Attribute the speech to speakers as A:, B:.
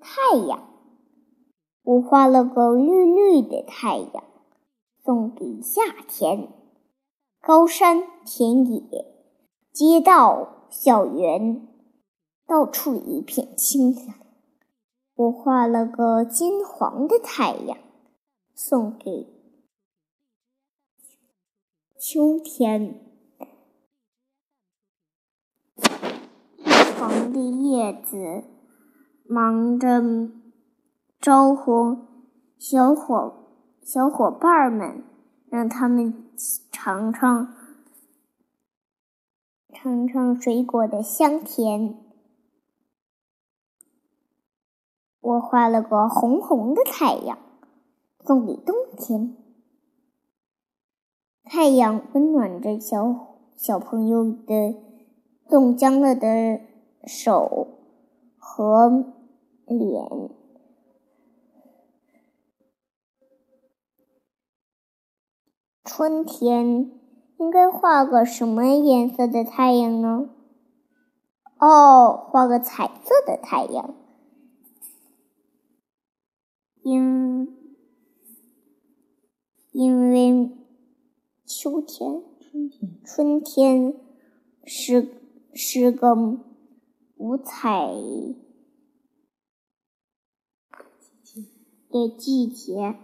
A: 太阳，我画了个绿绿的太阳，送给夏天。高山、田野、街道、校园，到处一片清凉。我画了个金黄的太阳，送给秋天。黄的叶子忙着招呼小伙小伙伴们，让他们尝尝尝尝水果的香甜。我画了个红红的太阳，送给冬天。太阳温暖着小小朋友的冻僵了的。手和脸。春天应该画个什么颜色的太阳呢？哦，画个彩色的太阳。因因为秋天，
B: 春天，
A: 春天是是个。五彩的季节。